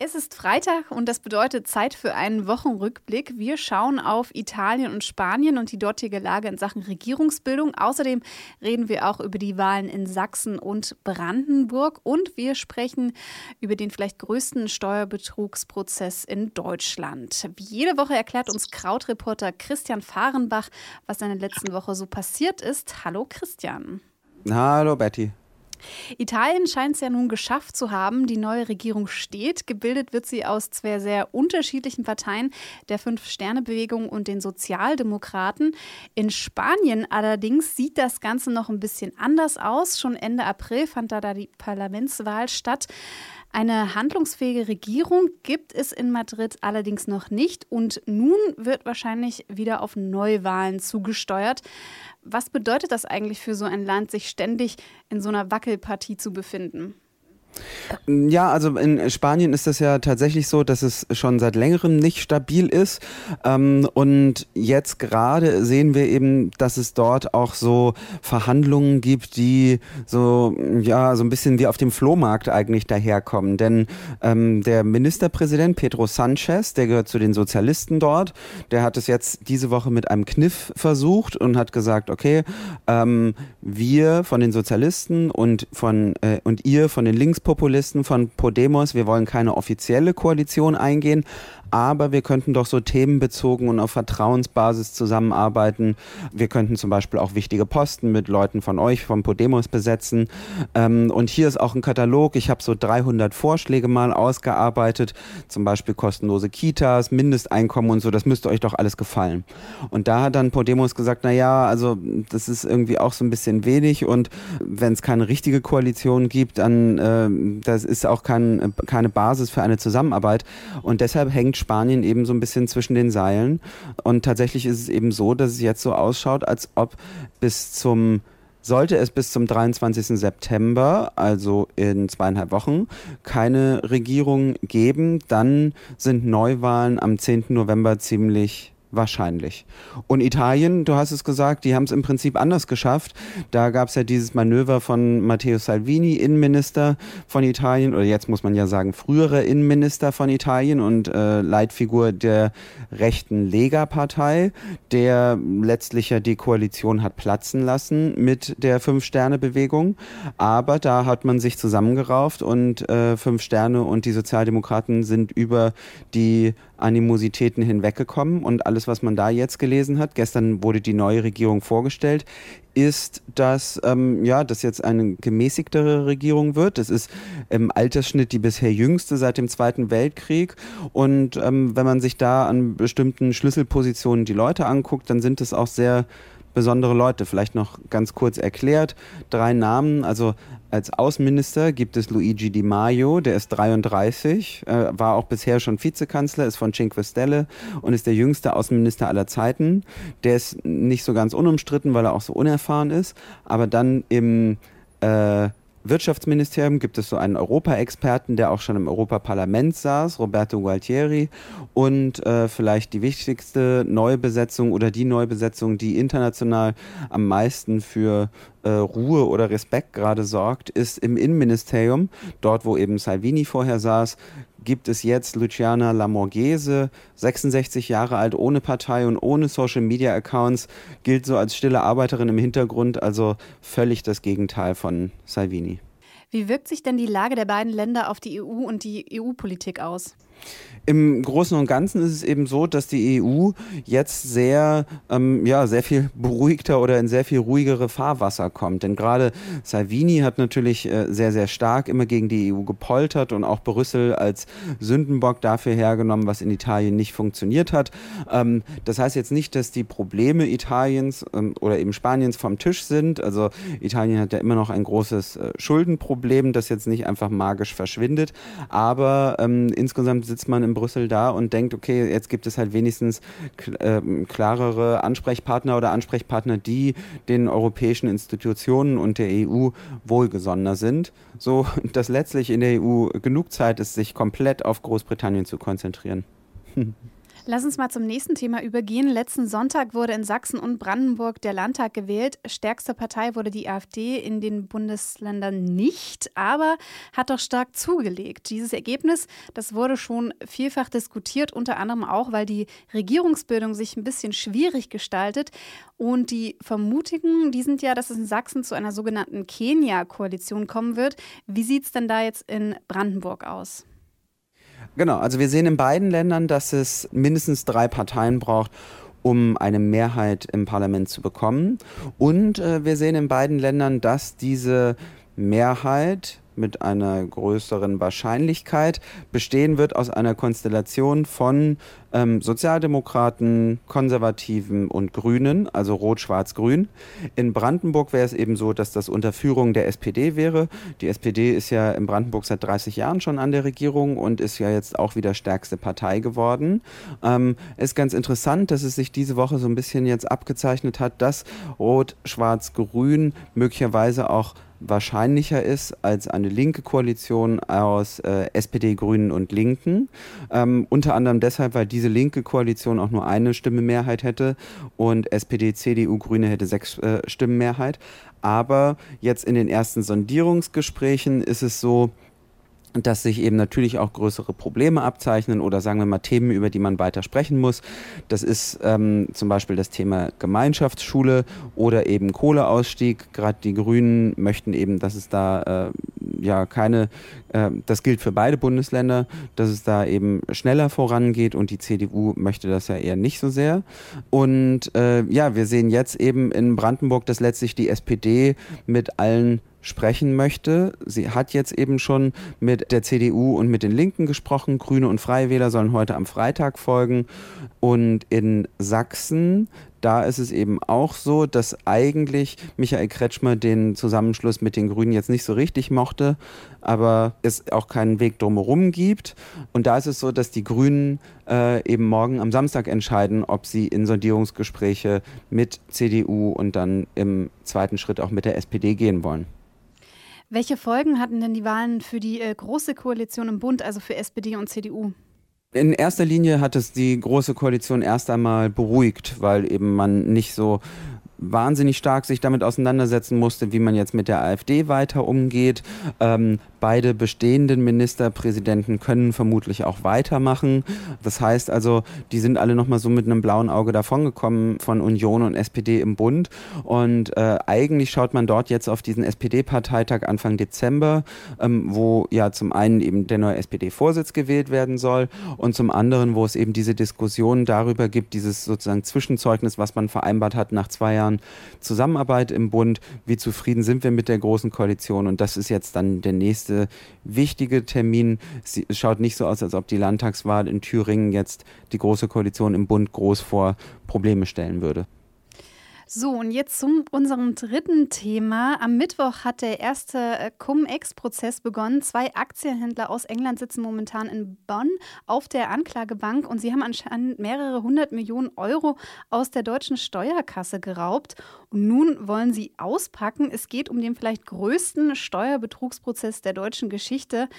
Es ist Freitag und das bedeutet Zeit für einen Wochenrückblick. Wir schauen auf Italien und Spanien und die dortige Lage in Sachen Regierungsbildung. Außerdem reden wir auch über die Wahlen in Sachsen und Brandenburg und wir sprechen über den vielleicht größten Steuerbetrugsprozess in Deutschland. Wie jede Woche erklärt uns Krautreporter Christian Fahrenbach, was in der letzten Woche so passiert ist. Hallo Christian. Hallo Betty. Italien scheint es ja nun geschafft zu haben. Die neue Regierung steht. Gebildet wird sie aus zwei sehr unterschiedlichen Parteien, der Fünf-Sterne-Bewegung und den Sozialdemokraten. In Spanien allerdings sieht das Ganze noch ein bisschen anders aus. Schon Ende April fand da, die Parlamentswahl statt. Eine handlungsfähige Regierung gibt es in Madrid allerdings noch nicht und nun wird wahrscheinlich wieder auf Neuwahlen zugesteuert. Was bedeutet das eigentlich für so ein Land, sich ständig in so einer Wackelpartie zu befinden? Ja, also in Spanien ist das ja tatsächlich so, dass es schon seit längerem nicht stabil ist. Ähm, und jetzt gerade sehen wir eben, dass es dort auch so Verhandlungen gibt, die so, ja, so ein bisschen wie auf dem Flohmarkt eigentlich daherkommen. Denn ähm, der Ministerpräsident Pedro Sanchez, der gehört zu den Sozialisten dort, der hat es jetzt diese Woche mit einem Kniff versucht und hat gesagt, okay, ähm, wir von den Sozialisten und von äh, und ihr von den Links Rechtspopulisten von Podemos, wir wollen keine offizielle Koalition eingehen, aber wir könnten doch so themenbezogen und auf Vertrauensbasis zusammenarbeiten. Wir könnten zum Beispiel auch wichtige Posten mit Leuten von euch, von Podemos besetzen. Ähm, und hier ist auch ein Katalog. Ich habe so 300 Vorschläge mal ausgearbeitet, zum Beispiel kostenlose Kitas, Mindesteinkommen und so. Das müsste euch doch alles gefallen. Und da hat dann Podemos gesagt, na ja, also das ist irgendwie auch so ein bisschen wenig und wenn es keine richtige Koalition gibt, dann äh, das ist auch kein, keine Basis für eine Zusammenarbeit. Und deshalb hängt Spanien eben so ein bisschen zwischen den Seilen. Und tatsächlich ist es eben so, dass es jetzt so ausschaut, als ob bis zum sollte es bis zum 23. September, also in zweieinhalb Wochen, keine Regierung geben, dann sind Neuwahlen am 10. November ziemlich Wahrscheinlich. Und Italien, du hast es gesagt, die haben es im Prinzip anders geschafft. Da gab es ja dieses Manöver von Matteo Salvini, Innenminister von Italien, oder jetzt muss man ja sagen, früherer Innenminister von Italien und äh, Leitfigur der rechten Lega-Partei, der letztlich ja die Koalition hat platzen lassen mit der Fünf-Sterne-Bewegung. Aber da hat man sich zusammengerauft und äh, Fünf Sterne und die Sozialdemokraten sind über die Animositäten hinweggekommen und alles, was man da jetzt gelesen hat, gestern wurde die neue Regierung vorgestellt, ist, dass ähm, ja, das jetzt eine gemäßigtere Regierung wird. Das ist im Altersschnitt die bisher jüngste seit dem Zweiten Weltkrieg. Und ähm, wenn man sich da an bestimmten Schlüsselpositionen die Leute anguckt, dann sind es auch sehr besondere Leute. Vielleicht noch ganz kurz erklärt. Drei Namen. Also als Außenminister gibt es Luigi Di Maio, der ist 33, äh, war auch bisher schon Vizekanzler, ist von Cinque Stelle und ist der jüngste Außenminister aller Zeiten. Der ist nicht so ganz unumstritten, weil er auch so unerfahren ist. Aber dann im äh, Wirtschaftsministerium gibt es so einen Europa-Experten, der auch schon im Europaparlament saß, Roberto Gualtieri. Und äh, vielleicht die wichtigste Neubesetzung oder die Neubesetzung, die international am meisten für äh, Ruhe oder Respekt gerade sorgt, ist im Innenministerium, dort wo eben Salvini vorher saß, gibt es jetzt Luciana Lamorghese, 66 Jahre alt, ohne Partei und ohne Social Media Accounts, gilt so als stille Arbeiterin im Hintergrund, also völlig das Gegenteil von Salvini. Wie wirkt sich denn die Lage der beiden Länder auf die EU und die EU-Politik aus? Im Großen und Ganzen ist es eben so, dass die EU jetzt sehr, ähm, ja, sehr viel beruhigter oder in sehr viel ruhigere Fahrwasser kommt. Denn gerade Salvini hat natürlich äh, sehr, sehr stark immer gegen die EU gepoltert und auch Brüssel als Sündenbock dafür hergenommen, was in Italien nicht funktioniert hat. Ähm, das heißt jetzt nicht, dass die Probleme Italiens ähm, oder eben Spaniens vom Tisch sind. Also Italien hat ja immer noch ein großes äh, Schuldenproblem, das jetzt nicht einfach magisch verschwindet. Aber ähm, insgesamt sitzt man im Brüssel da und denkt, okay, jetzt gibt es halt wenigstens äh, klarere Ansprechpartner oder Ansprechpartner, die den europäischen Institutionen und der EU wohlgesonnener sind, so dass letztlich in der EU genug Zeit ist, sich komplett auf Großbritannien zu konzentrieren. Lass uns mal zum nächsten Thema übergehen. Letzten Sonntag wurde in Sachsen und Brandenburg der Landtag gewählt. Stärkste Partei wurde die AfD in den Bundesländern nicht, aber hat doch stark zugelegt. Dieses Ergebnis, das wurde schon vielfach diskutiert, unter anderem auch, weil die Regierungsbildung sich ein bisschen schwierig gestaltet. Und die Vermutungen, die sind ja, dass es in Sachsen zu einer sogenannten Kenia-Koalition kommen wird. Wie sieht es denn da jetzt in Brandenburg aus? Genau, also wir sehen in beiden Ländern, dass es mindestens drei Parteien braucht, um eine Mehrheit im Parlament zu bekommen. Und äh, wir sehen in beiden Ländern, dass diese Mehrheit mit einer größeren Wahrscheinlichkeit bestehen wird aus einer Konstellation von ähm, Sozialdemokraten, Konservativen und Grünen, also Rot, Schwarz, Grün. In Brandenburg wäre es eben so, dass das unter Führung der SPD wäre. Die SPD ist ja in Brandenburg seit 30 Jahren schon an der Regierung und ist ja jetzt auch wieder stärkste Partei geworden. Ähm, ist ganz interessant, dass es sich diese Woche so ein bisschen jetzt abgezeichnet hat, dass Rot, Schwarz, Grün möglicherweise auch wahrscheinlicher ist als eine linke Koalition aus äh, SPD, Grünen und Linken. Ähm, unter anderem deshalb, weil diese linke Koalition auch nur eine Stimme Mehrheit hätte und SPD, CDU, Grüne hätte sechs äh, Stimmen Mehrheit. Aber jetzt in den ersten Sondierungsgesprächen ist es so, dass sich eben natürlich auch größere Probleme abzeichnen oder sagen wir mal Themen, über die man weiter sprechen muss. Das ist ähm, zum Beispiel das Thema Gemeinschaftsschule oder eben Kohleausstieg. Gerade die Grünen möchten eben, dass es da äh, ja keine, äh, das gilt für beide Bundesländer, dass es da eben schneller vorangeht und die CDU möchte das ja eher nicht so sehr. Und äh, ja, wir sehen jetzt eben in Brandenburg, dass letztlich die SPD mit allen sprechen möchte. Sie hat jetzt eben schon mit der CDU und mit den Linken gesprochen. Grüne und Freie Wähler sollen heute am Freitag folgen. Und in Sachsen, da ist es eben auch so, dass eigentlich Michael Kretschmer den Zusammenschluss mit den Grünen jetzt nicht so richtig mochte, aber es auch keinen Weg drumherum gibt. Und da ist es so, dass die Grünen äh, eben morgen am Samstag entscheiden, ob sie in Sondierungsgespräche mit CDU und dann im zweiten Schritt auch mit der SPD gehen wollen. Welche Folgen hatten denn die Wahlen für die äh, Große Koalition im Bund, also für SPD und CDU? In erster Linie hat es die Große Koalition erst einmal beruhigt, weil eben man nicht so wahnsinnig stark sich damit auseinandersetzen musste, wie man jetzt mit der AfD weiter umgeht. Ähm, beide bestehenden Ministerpräsidenten können vermutlich auch weitermachen. Das heißt also, die sind alle nochmal so mit einem blauen Auge davongekommen von Union und SPD im Bund. Und äh, eigentlich schaut man dort jetzt auf diesen SPD-Parteitag Anfang Dezember, ähm, wo ja zum einen eben der neue SPD-Vorsitz gewählt werden soll und zum anderen, wo es eben diese Diskussion darüber gibt, dieses sozusagen Zwischenzeugnis, was man vereinbart hat nach zwei Jahren Jahren Zusammenarbeit im Bund. Wie zufrieden sind wir mit der Großen Koalition? Und das ist jetzt dann der nächste wichtige Termin. Es schaut nicht so aus, als ob die Landtagswahl in Thüringen jetzt die Große Koalition im Bund groß vor Probleme stellen würde. So, und jetzt zu unserem dritten Thema. Am Mittwoch hat der erste äh, Cum-Ex-Prozess begonnen. Zwei Aktienhändler aus England sitzen momentan in Bonn auf der Anklagebank und sie haben anscheinend mehrere hundert Millionen Euro aus der deutschen Steuerkasse geraubt. Und nun wollen sie auspacken. Es geht um den vielleicht größten Steuerbetrugsprozess der deutschen Geschichte.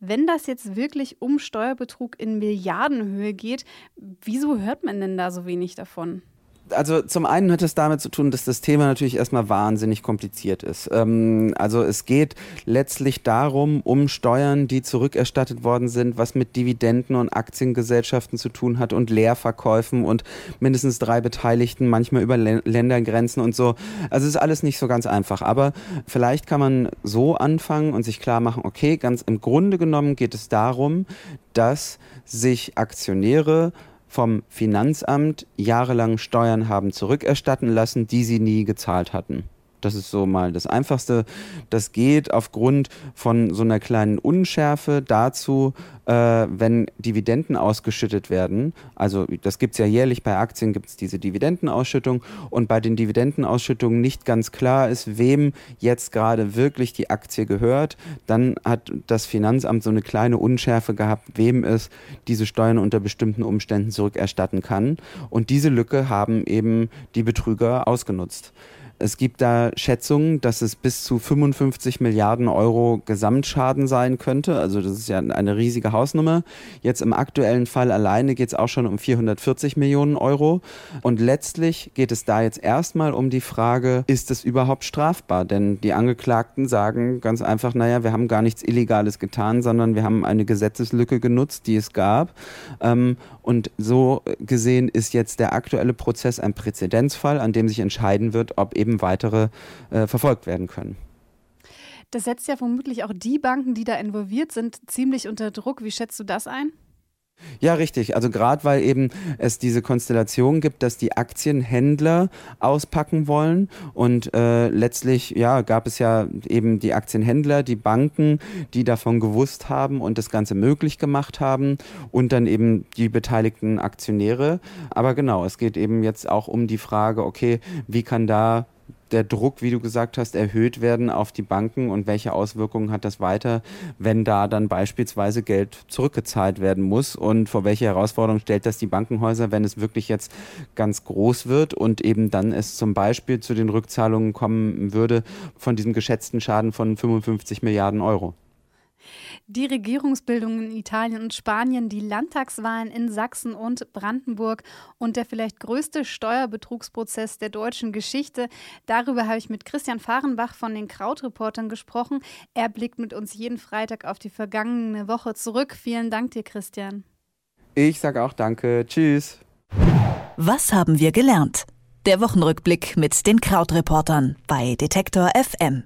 Wenn das jetzt wirklich um Steuerbetrug in Milliardenhöhe geht, wieso hört man denn da so wenig davon? Also zum einen hat es damit zu tun, dass das Thema natürlich erstmal wahnsinnig kompliziert ist. Ähm, also es geht letztlich darum, um Steuern, die zurückerstattet worden sind, was mit Dividenden und Aktiengesellschaften zu tun hat und Leerverkäufen und mindestens drei Beteiligten, manchmal über Ländergrenzen und so. Also es ist alles nicht so ganz einfach. Aber vielleicht kann man so anfangen und sich klar machen, okay, ganz im Grunde genommen geht es darum, dass sich Aktionäre vom Finanzamt jahrelang Steuern haben zurückerstatten lassen, die sie nie gezahlt hatten. Das ist so mal das Einfachste. Das geht aufgrund von so einer kleinen Unschärfe dazu, äh, wenn Dividenden ausgeschüttet werden. Also das gibt es ja jährlich bei Aktien, gibt es diese Dividendenausschüttung und bei den Dividendenausschüttungen nicht ganz klar ist, wem jetzt gerade wirklich die Aktie gehört. Dann hat das Finanzamt so eine kleine Unschärfe gehabt, wem es diese Steuern unter bestimmten Umständen zurückerstatten kann. Und diese Lücke haben eben die Betrüger ausgenutzt. Es gibt da Schätzungen, dass es bis zu 55 Milliarden Euro Gesamtschaden sein könnte. Also das ist ja eine riesige Hausnummer. Jetzt im aktuellen Fall alleine geht es auch schon um 440 Millionen Euro. Und letztlich geht es da jetzt erstmal um die Frage, ist es überhaupt strafbar? Denn die Angeklagten sagen ganz einfach, naja, wir haben gar nichts Illegales getan, sondern wir haben eine Gesetzeslücke genutzt, die es gab. Ähm, und so gesehen ist jetzt der aktuelle Prozess ein Präzedenzfall, an dem sich entscheiden wird, ob eben weitere äh, verfolgt werden können. Das setzt ja vermutlich auch die Banken, die da involviert sind, ziemlich unter Druck. Wie schätzt du das ein? Ja, richtig. Also gerade weil eben es diese Konstellation gibt, dass die Aktienhändler auspacken wollen und äh, letztlich ja gab es ja eben die Aktienhändler, die Banken, die davon gewusst haben und das Ganze möglich gemacht haben und dann eben die beteiligten Aktionäre. Aber genau, es geht eben jetzt auch um die Frage, okay, wie kann da der Druck, wie du gesagt hast, erhöht werden auf die Banken und welche Auswirkungen hat das weiter, wenn da dann beispielsweise Geld zurückgezahlt werden muss und vor welche Herausforderung stellt das die Bankenhäuser, wenn es wirklich jetzt ganz groß wird und eben dann es zum Beispiel zu den Rückzahlungen kommen würde von diesem geschätzten Schaden von 55 Milliarden Euro. Die Regierungsbildung in Italien und Spanien, die Landtagswahlen in Sachsen und Brandenburg und der vielleicht größte Steuerbetrugsprozess der deutschen Geschichte. Darüber habe ich mit Christian Fahrenbach von den Krautreportern gesprochen. Er blickt mit uns jeden Freitag auf die vergangene Woche zurück. Vielen Dank dir, Christian. Ich sage auch danke. Tschüss. Was haben wir gelernt? Der Wochenrückblick mit den Krautreportern bei Detektor FM.